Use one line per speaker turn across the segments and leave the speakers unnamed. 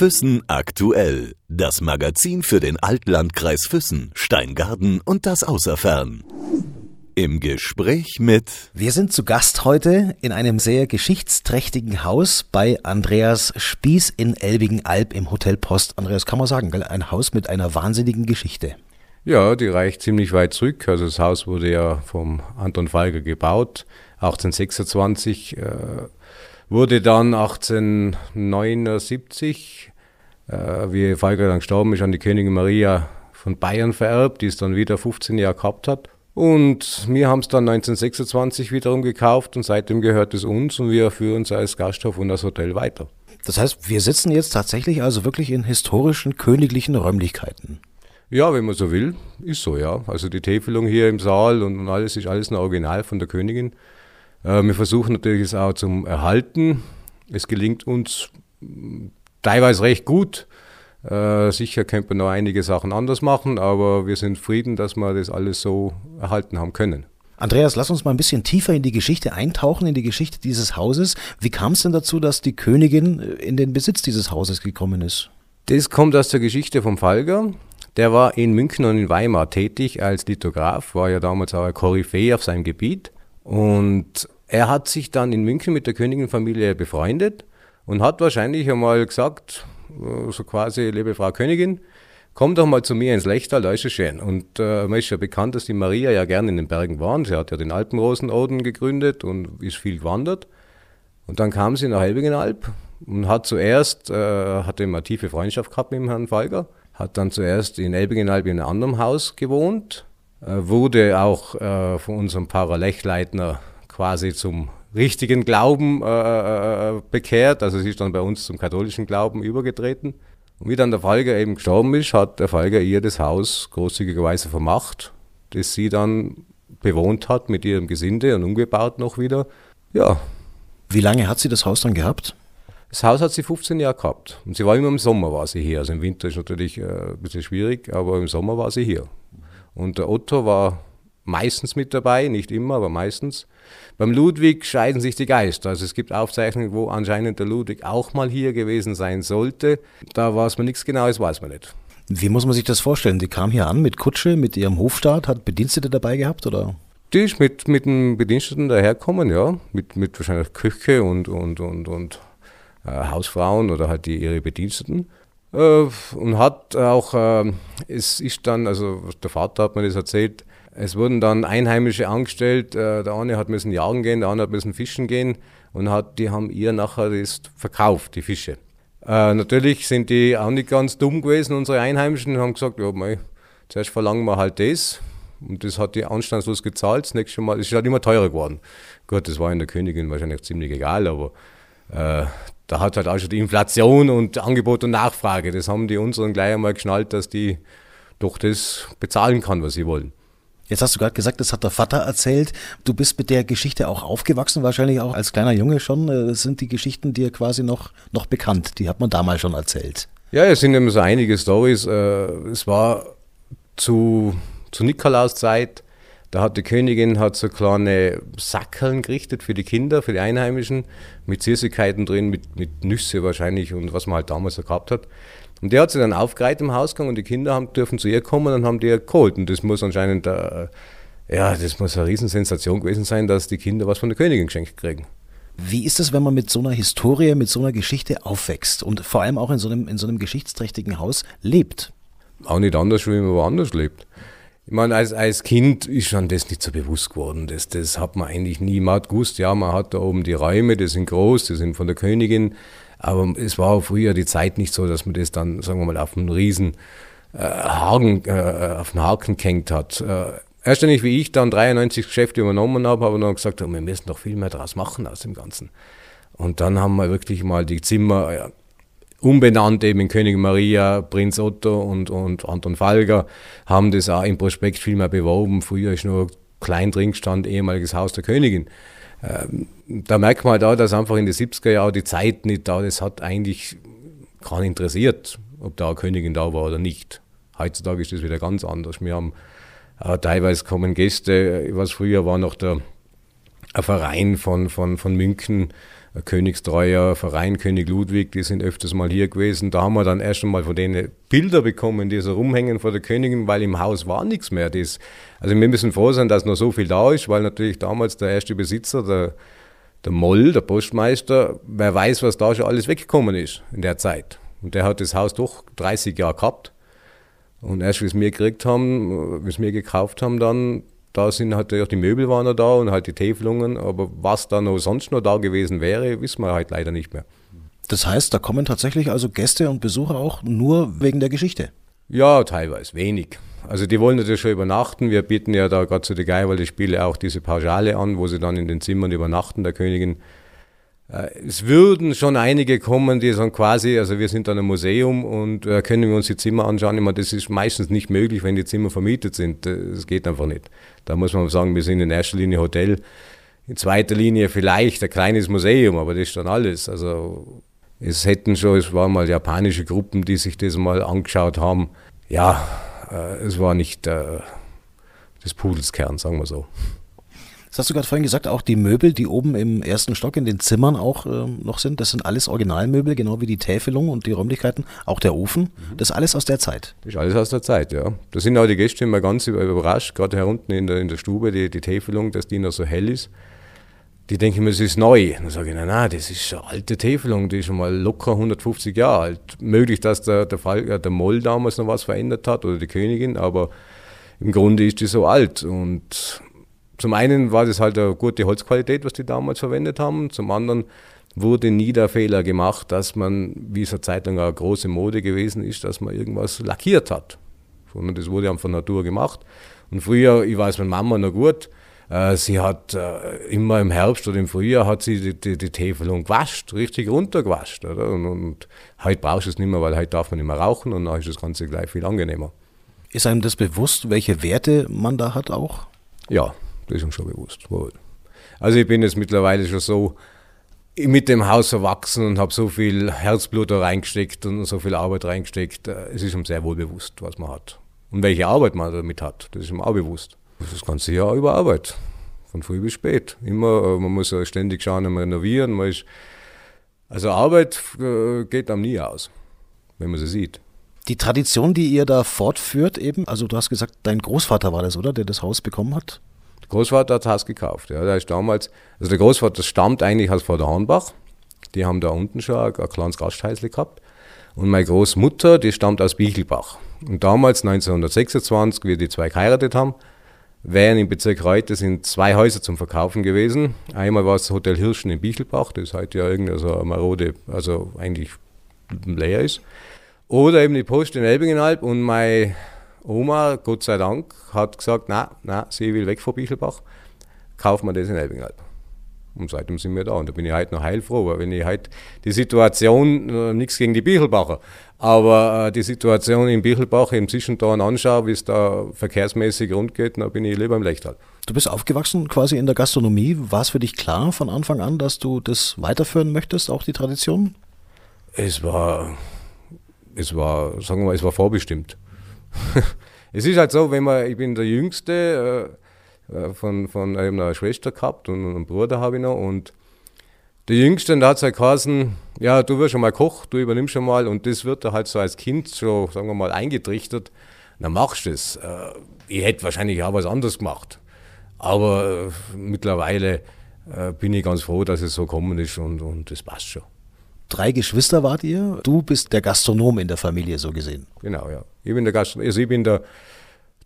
Füssen aktuell. Das Magazin für den Altlandkreis Füssen, Steingarten und das Außerfern. Im Gespräch mit.
Wir sind zu Gast heute in einem sehr geschichtsträchtigen Haus bei Andreas Spieß in Elbigen-Alb im Hotel Post. Andreas, kann man sagen, ein Haus mit einer wahnsinnigen Geschichte.
Ja, die reicht ziemlich weit zurück. Also das Haus wurde ja vom Anton Falger gebaut, 1826. Äh, wurde dann 1879, äh, wie Falker dann gestorben ist, an die Königin Maria von Bayern vererbt, die es dann wieder 15 Jahre gehabt hat. Und wir haben es dann 1926 wiederum gekauft und seitdem gehört es uns und wir führen es als Gasthof und als Hotel weiter.
Das heißt, wir sitzen jetzt tatsächlich also wirklich in historischen königlichen Räumlichkeiten.
Ja, wenn man so will, ist so, ja. Also die Täfelung hier im Saal und alles ist alles ein Original von der Königin. Äh, wir versuchen natürlich es auch zum Erhalten. Es gelingt uns teilweise recht gut. Äh, sicher könnte man noch einige Sachen anders machen, aber wir sind zufrieden, dass wir das alles so erhalten haben können.
Andreas, lass uns mal ein bisschen tiefer in die Geschichte eintauchen, in die Geschichte dieses Hauses. Wie kam es denn dazu, dass die Königin in den Besitz dieses Hauses gekommen ist?
Das kommt aus der Geschichte vom Falger. Der war in München und in Weimar tätig als Lithograf, war ja damals auch ein Koryphäe auf seinem Gebiet. Und er hat sich dann in München mit der Königinfamilie befreundet und hat wahrscheinlich einmal gesagt, äh, so quasi, liebe Frau Königin, komm doch mal zu mir ins Lechtal, da ist es schön. Und äh, man ist ja bekannt, dass die Maria ja gerne in den Bergen war. Sie hat ja den Alpenrosenorden gegründet und ist viel gewandert. Und dann kam sie nach Helbingenalb und hat zuerst, äh, hatte eine tiefe Freundschaft gehabt mit dem Herrn Falger, hat dann zuerst in Elbingenalb in einem anderen Haus gewohnt, äh, wurde auch äh, von unserem Paralechleitner quasi zum richtigen Glauben äh, äh, bekehrt. Also sie ist dann bei uns zum katholischen Glauben übergetreten. Und wie dann der Falger eben gestorben ist, hat der Falger ihr das Haus großzügigerweise vermacht, das sie dann bewohnt hat mit ihrem Gesinde und umgebaut noch wieder. Ja.
Wie lange hat sie das Haus dann gehabt?
Das Haus hat sie 15 Jahre gehabt. Und sie war immer im Sommer war sie hier. Also im Winter ist natürlich äh, ein bisschen schwierig, aber im Sommer war sie hier. Und der Otto war meistens mit dabei, nicht immer, aber meistens. Beim Ludwig scheiden sich die Geister. Also es gibt Aufzeichnungen, wo anscheinend der Ludwig auch mal hier gewesen sein sollte. Da weiß man nichts Genaues, weiß man nicht.
Wie muss man sich das vorstellen? Die kam hier an mit Kutsche, mit ihrem Hofstaat, hat Bedienstete dabei gehabt, oder?
Die ist mit, mit einem Bediensteten daherkommen, ja. Mit, mit wahrscheinlich Küche und, und, und, und äh, Hausfrauen oder halt die, ihre Bediensteten. Äh, und hat auch, äh, es ist dann, also der Vater hat mir das erzählt, es wurden dann Einheimische angestellt, äh, der eine hat müssen jagen gehen, der andere hat müssen fischen gehen und hat, die haben ihr nachher das verkauft, die Fische. Äh, natürlich sind die auch nicht ganz dumm gewesen, unsere Einheimischen, haben gesagt, ja, mei, zuerst verlangen wir halt das. Und das hat die anstandslos gezahlt. Das nächste Mal, es ist halt immer teurer geworden. Gut, das war in der Königin wahrscheinlich ziemlich egal, aber äh, da hat halt auch schon die Inflation und Angebot und Nachfrage. Das haben die unseren gleich einmal geschnallt, dass die doch das bezahlen kann, was sie wollen.
Jetzt hast du gerade gesagt, das hat der Vater erzählt. Du bist mit der Geschichte auch aufgewachsen, wahrscheinlich auch als kleiner Junge schon. Äh, das sind die Geschichten dir quasi noch, noch bekannt. Die hat man damals schon erzählt.
Ja, es sind immer so einige Stories. Äh, es war zu, zu Nikolaus Zeit. Da hat die Königin hat so kleine Sackeln gerichtet für die Kinder, für die Einheimischen, mit Süßigkeiten drin, mit, mit Nüsse wahrscheinlich und was man halt damals so gehabt hat. Und der hat sie dann aufgereiht im Hausgang und die Kinder haben, dürfen zu ihr kommen und haben die geholt. Und das muss anscheinend, äh, ja, das muss eine Riesensensation gewesen sein, dass die Kinder was von der Königin geschenkt kriegen.
Wie ist es, wenn man mit so einer Historie, mit so einer Geschichte aufwächst und vor allem auch in so einem, in so einem geschichtsträchtigen Haus lebt?
Auch nicht anders, wie man woanders lebt. Ich meine, als, als Kind ist schon das nicht so bewusst geworden. Das, das hat man eigentlich nie. Hat gewusst, ja, man hat da oben die Räume, die sind groß, die sind von der Königin. Aber es war früher die Zeit nicht so, dass man das dann, sagen wir mal, auf einen riesen äh, Haken, äh, auf den Haken gehängt hat. Äh, erst wenn ich wie ich dann 93 Geschäfte übernommen habe, habe ich dann gesagt, oh, wir müssen noch viel mehr draus machen aus dem Ganzen. Und dann haben wir wirklich mal die Zimmer umbenannt, eben in König Maria, Prinz Otto und, und Anton Falger, haben das auch im Prospekt viel mehr beworben. Früher ist nur klein drin stand, ehemaliges Haus der Königin. Ähm, da merkt man halt auch, dass einfach in den 70er Jahren die Zeit nicht da, das hat eigentlich keinen interessiert, ob da eine Königin da war oder nicht. Heutzutage ist das wieder ganz anders. Wir haben äh, teilweise kommen Gäste, was früher war noch der ein Verein von, von, von München, königstreuer Verein, König Ludwig, die sind öfters mal hier gewesen. Da haben wir dann erst einmal von denen Bilder bekommen, die so rumhängen vor der Königin, weil im Haus war nichts mehr. Das, also wir müssen froh sein, dass noch so viel da ist, weil natürlich damals der erste Besitzer, der, der Moll, der Postmeister, wer weiß, was da schon alles weggekommen ist in der Zeit. Und der hat das Haus doch 30 Jahre gehabt. Und erst, wie es mir gekriegt haben, wie es mir gekauft haben, dann, da sind halt auch die Möbel waren noch da und halt die Täfelungen, aber was da noch sonst noch da gewesen wäre, wissen wir halt leider nicht mehr.
Das heißt, da kommen tatsächlich also Gäste und Besucher auch nur wegen der Geschichte?
Ja, teilweise, wenig. Also die wollen natürlich schon übernachten. Wir bieten ja da gerade zu der Geiwalde Spiele auch diese Pauschale an, wo sie dann in den Zimmern übernachten der Königin. Äh, es würden schon einige kommen, die sagen quasi, also wir sind dann ein Museum und äh, können wir uns die Zimmer anschauen. Ich meine, das ist meistens nicht möglich, wenn die Zimmer vermietet sind. Das geht einfach nicht. Da muss man sagen, wir sind in erster Linie Hotel, in zweiter Linie vielleicht ein kleines Museum, aber das ist dann alles. Also es hätten schon, es waren mal japanische Gruppen, die sich das mal angeschaut haben. Ja, äh, es war nicht äh, des Pudels sagen wir so.
Das hast du gerade vorhin gesagt, auch die Möbel, die oben im ersten Stock in den Zimmern auch äh, noch sind, das sind alles Originalmöbel, genau wie die Täfelung und die Räumlichkeiten, auch der Ofen. Mhm. Das ist alles aus der Zeit.
Das ist alles aus der Zeit, ja. Da sind auch die Gäste immer ganz überrascht, gerade hier unten in der, in der Stube, die, die Täfelung, dass die noch so hell ist. Die denken mir, es ist neu. Dann sage ich, nein, nein, das ist eine alte Täfelung, die ist schon mal locker 150 Jahre alt. Möglich, dass der, der, Fall, äh, der Moll damals noch was verändert hat oder die Königin, aber im Grunde ist die so alt. Und zum einen war das halt eine gute Holzqualität, was die damals verwendet haben. Zum anderen wurde nie der Fehler gemacht, dass man, wie es eine Zeit lang eine große Mode gewesen ist, dass man irgendwas lackiert hat. Sondern das wurde einfach von Natur gemacht. Und früher, ich weiß, meine Mama noch gut, äh, sie hat äh, immer im Herbst oder im Frühjahr hat sie die, die, die Täfelung gewascht, richtig runtergewascht. Oder? Und, und heute brauchst du es nicht mehr, weil heute darf man nicht mehr rauchen und dann ist das Ganze gleich viel angenehmer.
Ist einem das bewusst, welche Werte man da hat auch?
Ja, das ist uns schon bewusst. Also ich bin jetzt mittlerweile schon so mit dem Haus erwachsen und habe so viel Herzblut da reingesteckt und so viel Arbeit reingesteckt. Äh, es ist ihm sehr wohl bewusst, was man hat. Und welche Arbeit man damit hat, das ist ihm auch bewusst. Das ganze Jahr über Arbeit. Von früh bis spät. Immer, äh, man muss ständig schauen und renovieren. Man ist, also Arbeit äh, geht einem nie aus, wenn man sie sieht.
Die Tradition, die ihr da fortführt, eben, also du hast gesagt, dein Großvater war das, oder, der das Haus bekommen hat?
Großvater hat das Haus gekauft. Ja. Der ist damals, also der Großvater stammt eigentlich aus Vorderhornbach. Die haben da unten schon ein, ein kleines Gasthäusle gehabt. Und meine Großmutter, die stammt aus Bichelbach. Und damals, 1926, wie die zwei geheiratet haben, wären im Bezirk Reute sind zwei Häuser zum Verkaufen gewesen. Einmal war es das Hotel Hirschen in Bichelbach, das heute ja irgendwie so eine marode, also eigentlich leer ist. Oder eben die Post in Elbingenalb und mein Oma, Gott sei Dank, hat gesagt, nein, nein, sie will weg von Bichelbach, kaufen wir das in Elbingalb. Und seitdem sind wir da. Und da bin ich heute noch heilfroh, weil wenn ich heute die Situation, äh, nichts gegen die Bichelbacher, aber äh, die Situation in Bichelbach im Zwischenton anschaue, wie es da verkehrsmäßig rund geht, dann bin ich lieber im Lechtal.
Du bist aufgewachsen quasi in der Gastronomie. War es für dich klar von Anfang an, dass du das weiterführen möchtest, auch die Tradition?
Es war, es war, sagen wir mal, es war vorbestimmt. es ist halt so, wenn man, ich bin der Jüngste äh, äh von, von einer Schwester gehabt und einen Bruder habe ich noch und der Jüngste, da hat es halt geheißen, ja, du wirst schon mal Koch, du übernimmst schon mal und das wird da halt so als Kind so, sagen wir mal, eingetrichtert, dann machst du es. Äh, ich hätte wahrscheinlich auch was anderes gemacht. Aber äh, mittlerweile äh, bin ich ganz froh, dass es so gekommen ist und, und das passt schon.
Drei Geschwister wart ihr. Du bist der Gastronom in der Familie, so gesehen.
Genau, ja. Ich bin der, Gastronom, also ich bin der,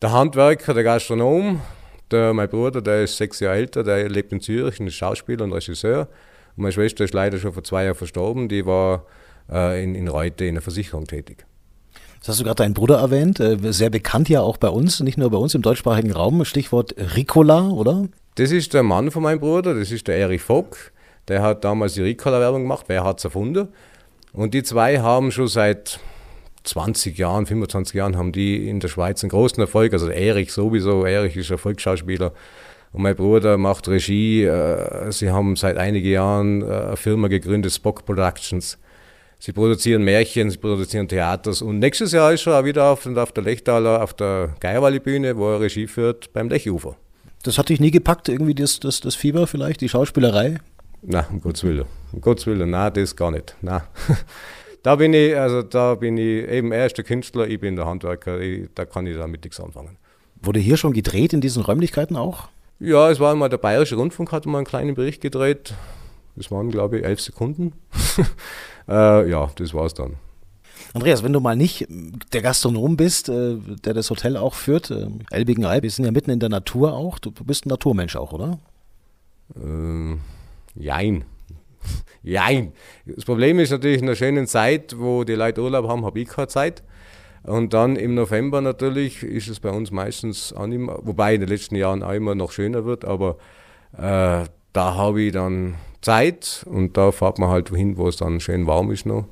der Handwerker, der Gastronom. Der, mein Bruder, der ist sechs Jahre älter, der lebt in Zürich, ist Schauspieler und Regisseur. Und meine Schwester ist leider schon vor zwei Jahren verstorben, die war äh, in, in Reute in der Versicherung tätig.
Das hast du gerade deinen Bruder erwähnt, äh, sehr bekannt ja auch bei uns, nicht nur bei uns im deutschsprachigen Raum. Stichwort Ricola, oder?
Das ist der Mann von meinem Bruder, das ist der Erich Vogt. Der hat damals die Ricola-Werbung gemacht, wer hat es erfunden? Und die zwei haben schon seit 20 Jahren, 25 Jahren haben die in der Schweiz einen großen Erfolg. Also Erich sowieso, Erich ist Erfolgsschauspieler. Und mein Bruder macht Regie. Äh, sie haben seit einigen Jahren äh, eine Firma gegründet, Spock Productions. Sie produzieren Märchen, sie produzieren Theaters. Und nächstes Jahr ist er auch wieder auf, auf der Lechtaler, auf der Geierwalli-Bühne, wo er Regie führt beim Lechufer.
Das hat dich nie gepackt, irgendwie das, das, das Fieber vielleicht, die Schauspielerei?
Nein, um Gottes Willen. Um Gottes Willen, nein, das gar nicht. Nein. Da bin ich, also da bin ich eben er ist der Künstler, ich bin der Handwerker, ich, da kann ich damit nichts anfangen.
Wurde hier schon gedreht in diesen Räumlichkeiten auch?
Ja, es war einmal der Bayerische Rundfunk, hatte mal einen kleinen Bericht gedreht. Das waren, glaube ich, elf Sekunden. äh, ja, das war's dann.
Andreas, wenn du mal nicht der Gastronom bist, äh, der das Hotel auch führt, äh, Elbigenalb, wir sind ja mitten in der Natur auch. Du bist ein Naturmensch auch, oder?
Ähm, jein. Jein. Das Problem ist natürlich in der schönen Zeit, wo die Leute Urlaub haben, habe ich keine Zeit. Und dann im November natürlich ist es bei uns meistens auch mehr, wobei in den letzten Jahren auch immer noch schöner wird, aber äh, da habe ich dann Zeit und da fährt man halt hin, wo es dann schön warm ist noch.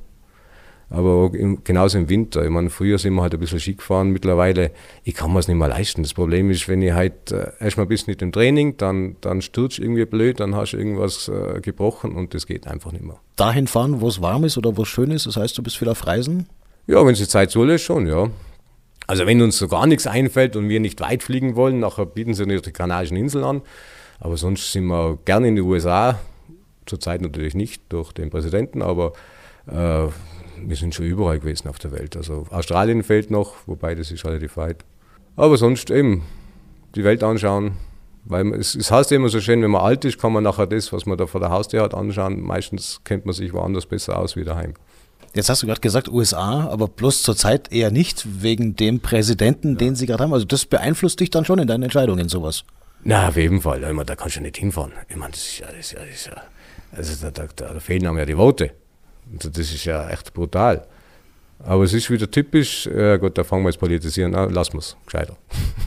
Aber genauso im Winter. Ich meine, früher sind wir halt ein bisschen Ski gefahren. Mittlerweile, ich kann mir es nicht mehr leisten. Das Problem ist, wenn ich halt äh, erstmal bist mit dem Training, dann, dann stürzt irgendwie blöd, dann hast du irgendwas äh, gebrochen und das geht einfach nicht mehr.
Dahin fahren, wo es warm ist oder wo es schön ist, das heißt, du bist viel auf Reisen?
Ja, wenn es die Zeit soll, ist schon, ja. Also wenn uns so gar nichts einfällt und wir nicht weit fliegen wollen, nachher bieten sie die Kanarischen Inseln an. Aber sonst sind wir gerne in den USA. Zurzeit natürlich nicht durch den Präsidenten, aber äh, wir sind schon überall gewesen auf der Welt. Also Australien fehlt noch, wobei das ist relativ weit. Aber sonst eben die Welt anschauen. Weil es, es heißt immer so schön, wenn man alt ist, kann man nachher das, was man da vor der Haustür hat, anschauen. Meistens kennt man sich woanders besser aus wie daheim.
Jetzt hast du gerade gesagt USA, aber bloß zurzeit eher nicht wegen dem Präsidenten, ja. den sie gerade haben. Also das beeinflusst dich dann schon in deinen Entscheidungen, sowas.
Na, auf jeden Fall. Ich meine, da kannst du nicht hinfahren. Ich meine, das ist ja, das ist ja, das ist ja also da, da, da fehlen einem ja die Worte. Also das ist ja echt brutal. Aber es ist wieder typisch, äh, gut, da fangen wir jetzt politisieren, ah, lassen wir es gescheiter.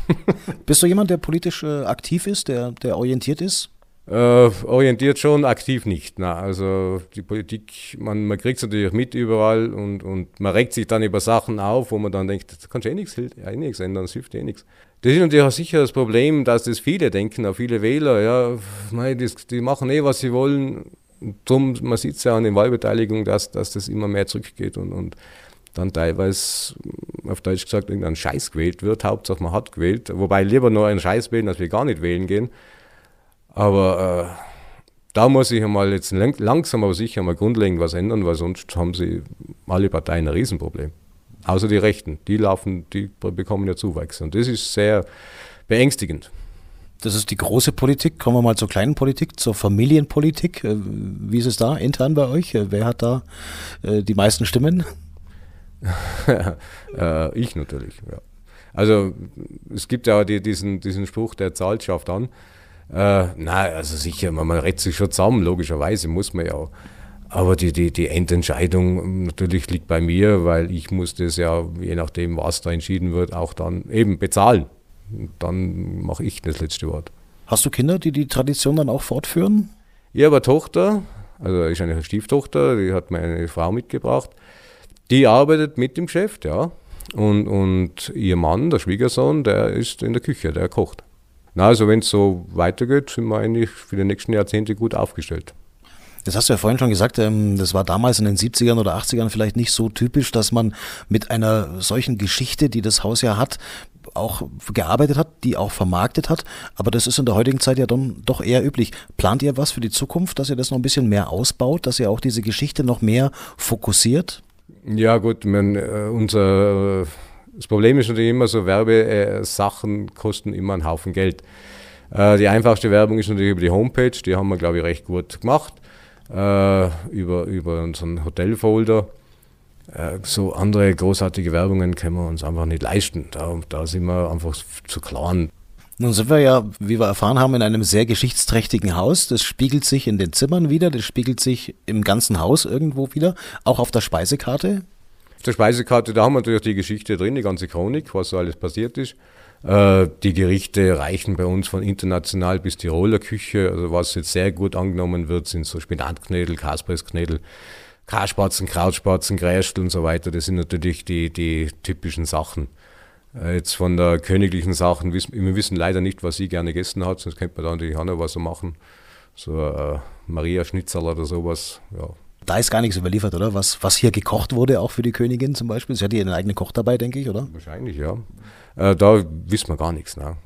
Bist du jemand, der politisch äh, aktiv ist, der, der orientiert ist?
Äh, orientiert schon, aktiv nicht. Na, also die Politik, man, man kriegt es natürlich mit überall und, und man regt sich dann über Sachen auf, wo man dann denkt, da kannst du eh nichts, eh nichts ändern, das hilft eh nichts. Das ist natürlich auch sicher das Problem, dass das viele denken, auch viele Wähler, ja, mei, die, die machen eh, was sie wollen, drum, man sieht es ja an den Wahlbeteiligungen, dass, dass das immer mehr zurückgeht und, und dann teilweise, auf Deutsch gesagt, irgendein Scheiß gewählt wird. Hauptsache man hat gewählt. Wobei lieber nur einen Scheiß wählen, als wir gar nicht wählen gehen. Aber äh, da muss sich einmal jetzt langsam aber sicher mal grundlegend was ändern, weil sonst haben sie alle Parteien ein Riesenproblem. Außer die Rechten, die laufen, die bekommen ja Zuwachs. Und das ist sehr beängstigend.
Das ist die große Politik. Kommen wir mal zur kleinen Politik, zur Familienpolitik. Äh, wie ist es da intern bei euch? Äh, wer hat da äh, die meisten Stimmen?
ich natürlich, ja. Also es gibt ja die, diesen, diesen Spruch, der zahlt schafft an. Äh, nein, also sicher, man, man rettet sich schon zusammen, logischerweise muss man ja auch. Aber die, die, die Endentscheidung natürlich liegt bei mir, weil ich muss das ja, je nachdem, was da entschieden wird, auch dann eben bezahlen dann mache ich das letzte Wort.
Hast du Kinder, die die Tradition dann auch fortführen?
Ich habe eine Tochter, also ist eine Stieftochter, die hat meine Frau mitgebracht. Die arbeitet mit im Geschäft, ja. Und, und ihr Mann, der Schwiegersohn, der ist in der Küche, der kocht. Na, also wenn es so weitergeht, sind wir eigentlich für die nächsten Jahrzehnte gut aufgestellt.
Das hast du ja vorhin schon gesagt, ähm, das war damals in den 70ern oder 80ern vielleicht nicht so typisch, dass man mit einer solchen Geschichte, die das Haus ja hat, auch gearbeitet hat, die auch vermarktet hat. Aber das ist in der heutigen Zeit ja dann doch eher üblich. Plant ihr was für die Zukunft, dass ihr das noch ein bisschen mehr ausbaut, dass ihr auch diese Geschichte noch mehr fokussiert?
Ja, gut, man, äh, unser, das Problem ist natürlich immer so, Werbesachen kosten immer einen Haufen Geld. Äh, die einfachste Werbung ist natürlich über die Homepage, die haben wir, glaube ich, recht gut gemacht. Äh, über, über unseren Hotelfolder. Äh, so andere großartige Werbungen können wir uns einfach nicht leisten. Da, da sind wir einfach zu klein.
Nun sind wir ja, wie wir erfahren haben, in einem sehr geschichtsträchtigen Haus. Das spiegelt sich in den Zimmern wieder, das spiegelt sich im ganzen Haus irgendwo wieder, auch auf der Speisekarte.
Auf der Speisekarte, da haben wir natürlich die Geschichte drin, die ganze Chronik, was so alles passiert ist. Äh, die Gerichte reichen bei uns von international bis Tiroler Küche. Also was jetzt sehr gut angenommen wird, sind so Spinatknödel, Kaspressknödel, Karspatzen, Krautspatzen, Grästel und so weiter. Das sind natürlich die, die typischen Sachen. Äh, jetzt von der königlichen Sachen, wir wissen leider nicht, was sie gerne gegessen hat, sonst könnte man da natürlich auch noch was so machen. So äh, Maria Schnitzel oder sowas, ja.
Da ist gar nichts überliefert, oder? Was, was hier gekocht wurde, auch für die Königin zum Beispiel. Sie hat hier einen eigenen Koch dabei, denke ich, oder?
Wahrscheinlich, ja. Äh, da wissen wir gar nichts. Ne?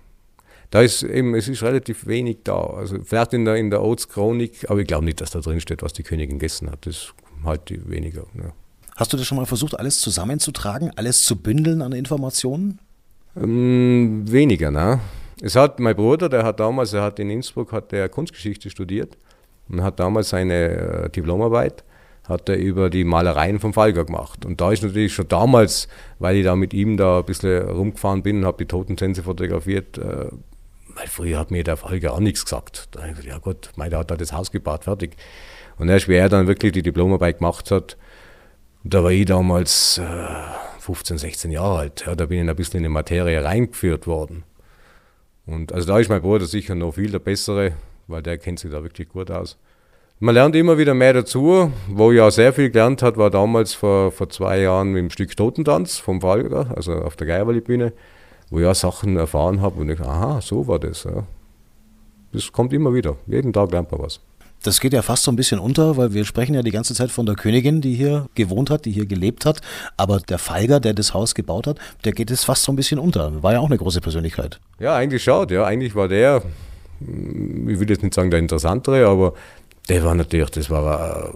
da ist eben, es ist relativ wenig da. Also vielleicht in der, in der Oats Chronik, aber ich glaube nicht, dass da drin steht, was die Königin gegessen hat. Das halt weniger. Ja.
Hast du das schon mal versucht, alles zusammenzutragen, alles zu bündeln an Informationen?
Ähm, weniger, ne? Es hat mein Bruder, der hat damals, er hat in Innsbruck hat der Kunstgeschichte studiert und hat damals seine äh, Diplomarbeit hat er über die Malereien vom Falker gemacht. Und da ist natürlich schon damals, weil ich da mit ihm da ein bisschen rumgefahren bin und habe die Totentänze fotografiert, äh, weil früher hat mir der Falker auch nichts gesagt. Da habe ich gesagt, ja Gott, mein, der hat da das Haus gebaut, fertig. Und erst wie er dann wirklich die Diplomarbeit gemacht hat, da war ich damals äh, 15, 16 Jahre alt. Ja, da bin ich ein bisschen in die Materie reingeführt worden. Und also da ist mein Bruder sicher noch viel der Bessere, weil der kennt sich da wirklich gut aus. Man lernt immer wieder mehr dazu. Wo ich auch sehr viel gelernt hat, war damals vor, vor zwei Jahren dem Stück Totentanz vom Falger, also auf der Geierwalli-Bühne, wo ich auch Sachen erfahren habe und ich, aha, so war das. Ja. Das kommt immer wieder. Jeden Tag lernt man was.
Das geht ja fast so ein bisschen unter, weil wir sprechen ja die ganze Zeit von der Königin, die hier gewohnt hat, die hier gelebt hat. Aber der Feiger, der das Haus gebaut hat, der geht es fast so ein bisschen unter. War ja auch eine große Persönlichkeit.
Ja, eigentlich schaut, ja. Eigentlich war der, ich will jetzt nicht sagen der interessantere, aber der war natürlich, das war,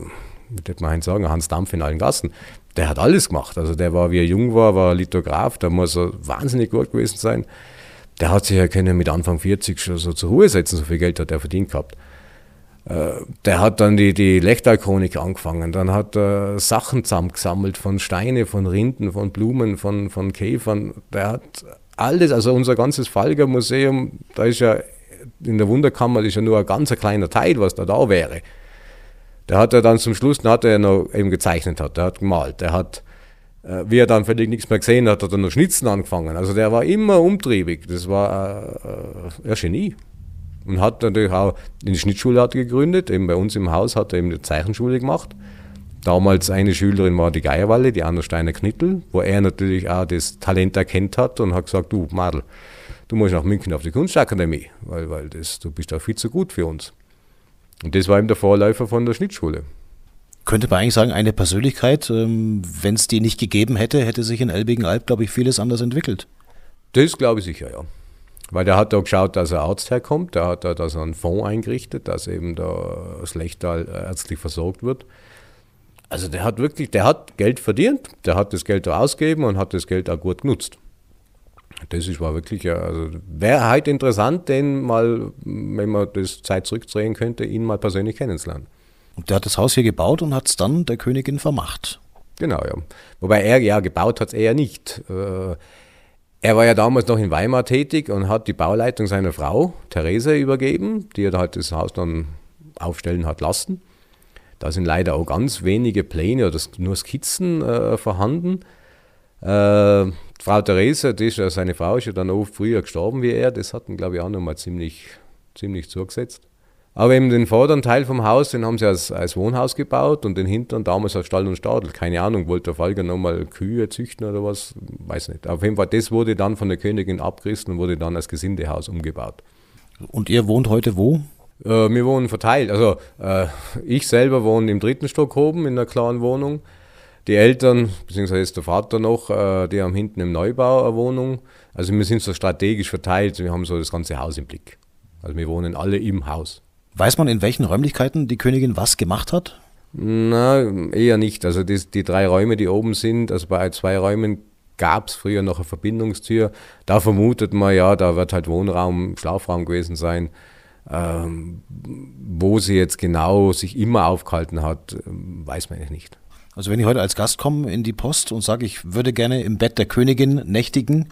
wie würde man sagen, Hans Dampf in allen Gassen. Der hat alles gemacht. Also der war, wie er jung war, war Lithograf, da muss er wahnsinnig gut gewesen sein. Der hat sich ja können mit Anfang 40 schon so zur Ruhe setzen, so viel Geld hat er verdient gehabt. Äh, der hat dann die, die Lechtal-Chronik angefangen, dann hat er Sachen zusammengesammelt von Steine, von Rinden, von Blumen, von, von Käfern. Der hat alles, also unser ganzes Falger Museum, da ist ja in der Wunderkammer ist ja nur ein ganz kleiner Teil, was da da wäre. Der hat er dann zum Schluss, dann hat er noch eben gezeichnet hat, der hat gemalt, der hat, äh, wie er dann völlig nichts mehr gesehen hat, hat er noch Schnitzen angefangen. Also der war immer umtriebig, das war äh, ein Genie. Und hat natürlich auch die Schnittschule hat gegründet, eben bei uns im Haus hat er eben die Zeichenschule gemacht. Damals eine Schülerin war die Geierwalle, die Anna Steiner Knittel, wo er natürlich auch das Talent erkennt hat und hat gesagt, du Madel, du musst nach München auf die Kunstakademie, weil, weil das, du bist auch viel zu gut für uns. Und das war eben der Vorläufer von der Schnittschule.
Könnte man eigentlich sagen, eine Persönlichkeit, ähm, wenn es die nicht gegeben hätte, hätte sich in Elbigen-Alb, glaube ich, vieles anders entwickelt.
Das glaube ich sicher, ja. Weil der hat da geschaut, dass er Arzt herkommt, der hat da so einen Fonds eingerichtet, dass eben da das Lechtal ärztlich versorgt wird. Also der hat wirklich, der hat Geld verdient, der hat das Geld da ausgegeben und hat das Geld auch gut genutzt. Das ist, war wirklich, also wäre halt interessant, den mal, wenn man das Zeit zurückdrehen könnte, ihn mal persönlich kennenzulernen.
Und der hat das Haus hier gebaut und hat es dann der Königin vermacht.
Genau, ja. Wobei er ja gebaut hat es eher nicht. Äh, er war ja damals noch in Weimar tätig und hat die Bauleitung seiner Frau, Therese, übergeben, die er halt das Haus dann aufstellen hat lassen. Da sind leider auch ganz wenige Pläne oder nur Skizzen äh, vorhanden. Äh, Frau Therese, die ist ja, seine Frau ist ja dann auch früher gestorben wie er, das hat ihn, glaube ich, auch nochmal ziemlich, ziemlich zugesetzt. Aber eben den vorderen Teil vom Haus, den haben sie als, als Wohnhaus gebaut und den hinteren damals als Stall und Stadel. Keine Ahnung, wollte der Falker nochmal Kühe züchten oder was, weiß nicht. Auf jeden Fall, das wurde dann von der Königin abgerissen und wurde dann als Gesindehaus umgebaut.
Und ihr wohnt heute wo?
Äh, wir wohnen verteilt. Also äh, ich selber wohne im dritten Stock oben in einer kleinen Wohnung. Die Eltern, beziehungsweise der Vater noch, äh, die haben hinten im Neubau eine Wohnung. Also wir sind so strategisch verteilt, wir haben so das ganze Haus im Blick. Also wir wohnen alle im Haus.
Weiß man, in welchen Räumlichkeiten die Königin was gemacht hat?
Na, eher nicht. Also die, die drei Räume, die oben sind, also bei zwei Räumen gab es früher noch eine Verbindungstür. Da vermutet man ja, da wird halt Wohnraum, Schlafraum gewesen sein. Ähm, wo sie jetzt genau sich immer aufgehalten hat, weiß man eigentlich nicht.
Also wenn ich heute als Gast komme in die Post und sage, ich würde gerne im Bett der Königin nächtigen,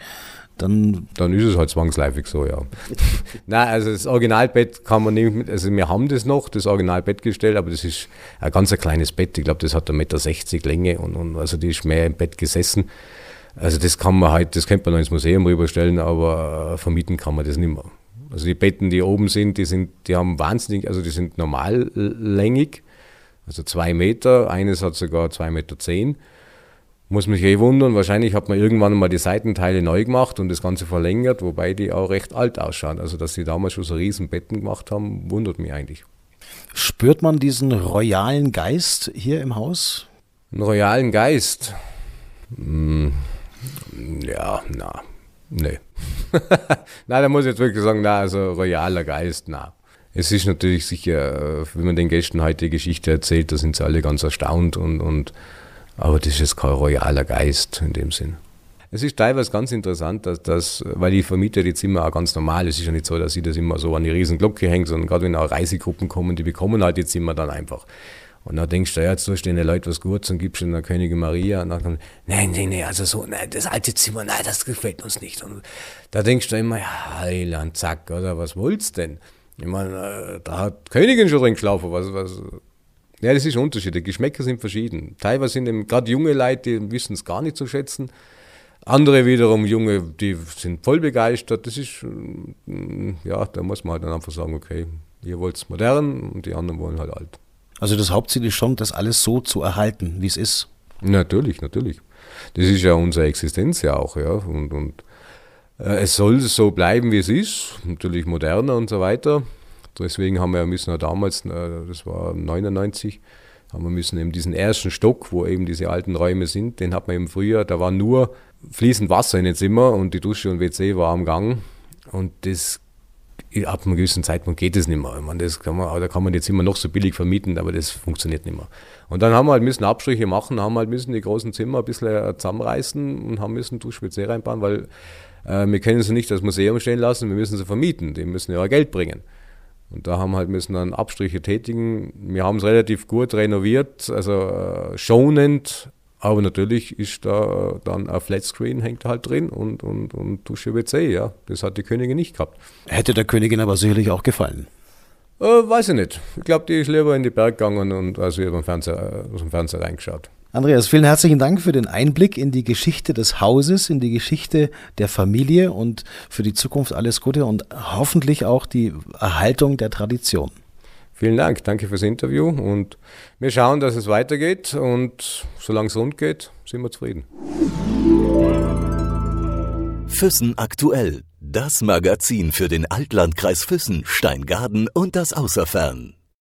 dann.
Dann ist es halt zwangsläufig so, ja. Nein, also das Originalbett kann man nicht also wir haben das noch, das Originalbett gestellt, aber das ist ein ganz ein kleines Bett. Ich glaube, das hat 1,60 Meter Länge und, und also die ist mehr im Bett gesessen. Also das kann man halt, das könnte man noch ins Museum rüberstellen, aber vermieten kann man das nicht mehr. Also die Betten, die oben sind, die sind, die haben wahnsinnig, also die sind normallängig also zwei Meter, eines hat sogar zwei Meter zehn. Muss mich eh wundern, wahrscheinlich hat man irgendwann mal die Seitenteile neu gemacht und das Ganze verlängert, wobei die auch recht alt ausschauen. Also dass sie damals schon so riesen Betten gemacht haben, wundert mich eigentlich.
Spürt man diesen royalen Geist hier im Haus?
Einen royalen Geist? Hm, ja, na, nee. nein, da muss ich jetzt wirklich sagen, na, also royaler Geist, na. Es ist natürlich sicher, wenn man den Gästen heute die Geschichte erzählt, da sind sie alle ganz erstaunt und, und aber das ist jetzt kein royaler Geist in dem Sinn. Es ist teilweise ganz interessant, dass, dass weil ich vermiete die Zimmer auch ganz normal. Es ist ja nicht so, dass ich das immer so an die riesen Glocke hängt, sondern gerade wenn auch Reisegruppen kommen, die bekommen halt die Zimmer dann einfach. Und dann denkst du, ja, jetzt tust du den Leuten was Gutes und gibst ihnen der Königin Maria. Und dann, kommt, nein, nein, nein, also so, nein, das alte Zimmer, nein, das gefällt uns nicht. Und da denkst du immer, ja, Heiland, zack, oder was wollt's denn? Ich meine, äh, da hat Königin schon drin geschlafen, was, was. Ja, das ist ein Unterschied. Die Geschmäcker sind verschieden. Teilweise sind eben gerade junge Leute, die wissen es gar nicht zu schätzen. Andere wiederum, junge, die sind voll begeistert. Das ist, mm, ja, da muss man halt dann einfach sagen, okay, ihr wollt es modern und die anderen wollen halt alt.
Also das Hauptziel ist schon, das alles so zu erhalten, wie es ist.
Natürlich, natürlich. Das ist ja unsere Existenz ja auch, ja. Und, und äh, es soll so bleiben, wie es ist, natürlich moderner und so weiter. Deswegen haben wir ja müssen ja damals, äh, das war 99, haben wir müssen eben diesen ersten Stock, wo eben diese alten Räume sind, den hat man eben früher, da war nur fließend Wasser in den Zimmer und die Dusche und WC war am Gang. Und das ab einem gewissen Zeitpunkt geht es nicht mehr. Meine, das kann man, da kann man jetzt immer noch so billig vermieten, aber das funktioniert nicht mehr. Und dann haben wir halt müssen Abstriche machen, haben halt müssen die großen Zimmer ein bisschen zusammenreißen und haben müssen Duschwitze reinbauen, weil äh, wir können sie nicht das Museum stehen lassen, wir müssen sie vermieten, die müssen ja Geld bringen. Und da haben wir halt müssen dann Abstriche tätigen. Wir haben es relativ gut renoviert, also äh, schonend aber natürlich ist da dann ein Flatscreen hängt halt drin und, und, und Dusche WC, ja. Das hat die Königin nicht gehabt.
Hätte der Königin aber sicherlich auch gefallen.
Äh, weiß ich nicht. Ich glaube, die ist lieber in die Berg gegangen und also über Fernseher, aus dem Fernseher reingeschaut.
Andreas, vielen herzlichen Dank für den Einblick in die Geschichte des Hauses, in die Geschichte der Familie und für die Zukunft alles Gute und hoffentlich auch die Erhaltung der Tradition.
Vielen Dank, danke fürs Interview und wir schauen, dass es weitergeht und solange es rund geht, sind wir zufrieden.
Füssen aktuell, das Magazin für den Altlandkreis Füssen, Steingaden und das Außerfern.